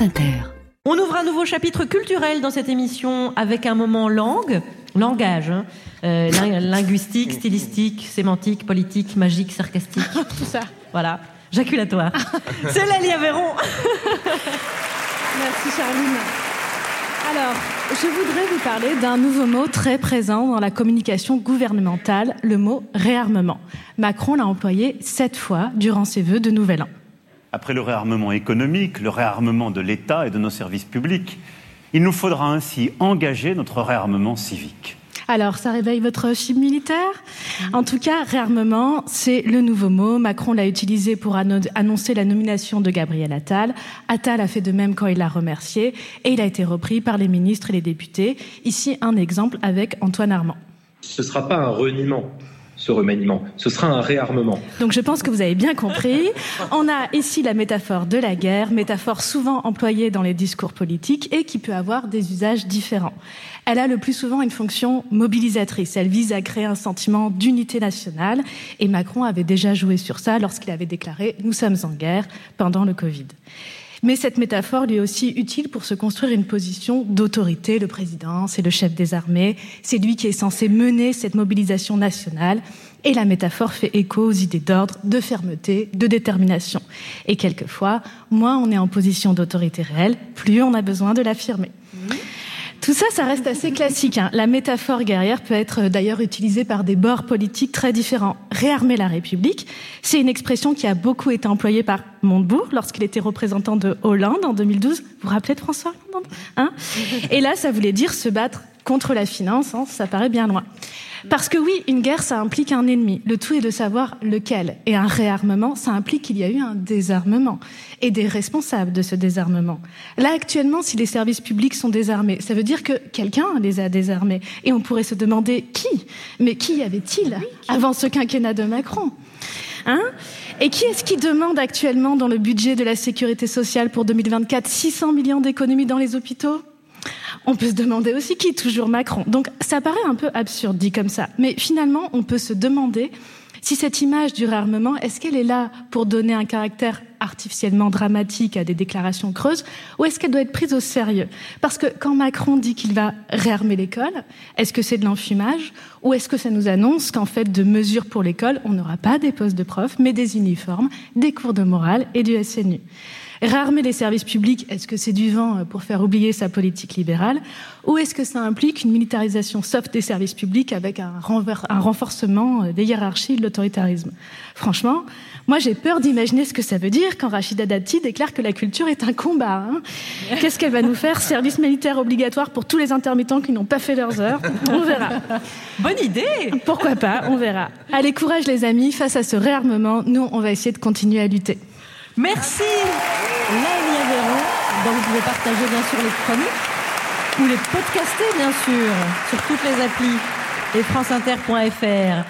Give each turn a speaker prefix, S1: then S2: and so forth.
S1: France Inter.
S2: On ouvre un nouveau chapitre culturel dans cette émission avec un moment langue, langage, hein. Euh, linguistique, stylistique, sémantique, politique, magique, sarcastique.
S3: Tout ça.
S2: Voilà, jaculatoire. C'est Lélie Aveyron.
S3: Merci Charline. Alors, je voudrais vous parler d'un nouveau mot très présent dans la communication gouvernementale, le mot réarmement. Macron l'a employé sept fois durant ses vœux de Nouvel An.
S4: Après le réarmement économique, le réarmement de l'État et de nos services publics, il nous faudra ainsi engager notre réarmement civique.
S3: Alors, ça réveille votre fibre militaire? En tout cas, réarmement, c'est le nouveau mot. Macron l'a utilisé pour annoncer la nomination de Gabriel Attal. Attal a fait de même quand il l'a remercié et il a été repris par les ministres et les députés. Ici, un exemple avec Antoine Armand.
S5: Ce ne sera pas un reniement ce remaniement. Ce sera un réarmement.
S3: Donc je pense que vous avez bien compris. On a ici la métaphore de la guerre, métaphore souvent employée dans les discours politiques et qui peut avoir des usages différents. Elle a le plus souvent une fonction mobilisatrice. Elle vise à créer un sentiment d'unité nationale et Macron avait déjà joué sur ça lorsqu'il avait déclaré ⁇ Nous sommes en guerre ⁇ pendant le Covid. Mais cette métaphore lui est aussi utile pour se construire une position d'autorité. Le président, c'est le chef des armées, c'est lui qui est censé mener cette mobilisation nationale. Et la métaphore fait écho aux idées d'ordre, de fermeté, de détermination. Et quelquefois, moins on est en position d'autorité réelle, plus on a besoin de l'affirmer. Tout ça, ça reste assez classique. Hein. La métaphore guerrière peut être euh, d'ailleurs utilisée par des bords politiques très différents. Réarmer la République, c'est une expression qui a beaucoup été employée par Montebourg lorsqu'il était représentant de Hollande en 2012. Vous vous rappelez de François Hollande hein? Et là, ça voulait dire se battre contre la finance, hein, ça paraît bien loin. Parce que oui, une guerre, ça implique un ennemi. Le tout est de savoir lequel. Et un réarmement, ça implique qu'il y a eu un désarmement et des responsables de ce désarmement. Là, actuellement, si les services publics sont désarmés, ça veut dire que quelqu'un les a désarmés. Et on pourrait se demander qui Mais qui y avait-il avant ce quinquennat de Macron Hein? Et qui est-ce qui demande actuellement dans le budget de la sécurité sociale pour 2024 600 millions d'économies dans les hôpitaux? On peut se demander aussi qui toujours Macron. Donc ça paraît un peu absurde dit comme ça, mais finalement on peut se demander si cette image du réarmement, est-ce qu'elle est là pour donner un caractère artificiellement dramatique à des déclarations creuses, ou est-ce qu'elle doit être prise au sérieux? Parce que quand Macron dit qu'il va réarmer l'école, est-ce que c'est de l'enfumage, ou est-ce que ça nous annonce qu'en fait de mesures pour l'école, on n'aura pas des postes de profs, mais des uniformes, des cours de morale et du SNU Réarmer les services publics, est-ce que c'est du vent euh, pour faire oublier sa politique libérale Ou est-ce que ça implique une militarisation soft des services publics avec un, renforcement euh, des hiérarchies de l'autoritarisme? Franchement, moi j'ai peur d'imaginer ce que ça veut dire quand Rachida Dati déclare que la culture est un combat. Hein. Qu'est-ce qu'elle va nous faire? Service militaire obligatoire pour tous les intermittents qui n'ont pas fait leurs heures? On verra.
S2: Bonne idée
S3: Pourquoi pas? On verra. Allez, courage les amis, face à ce réarmement, nous on va essayer de continuer à lutter.
S2: Merci vous pouvez partager bien sûr les chroniques ou les podcaster bien sûr sur toutes les applis et franceinter.fr.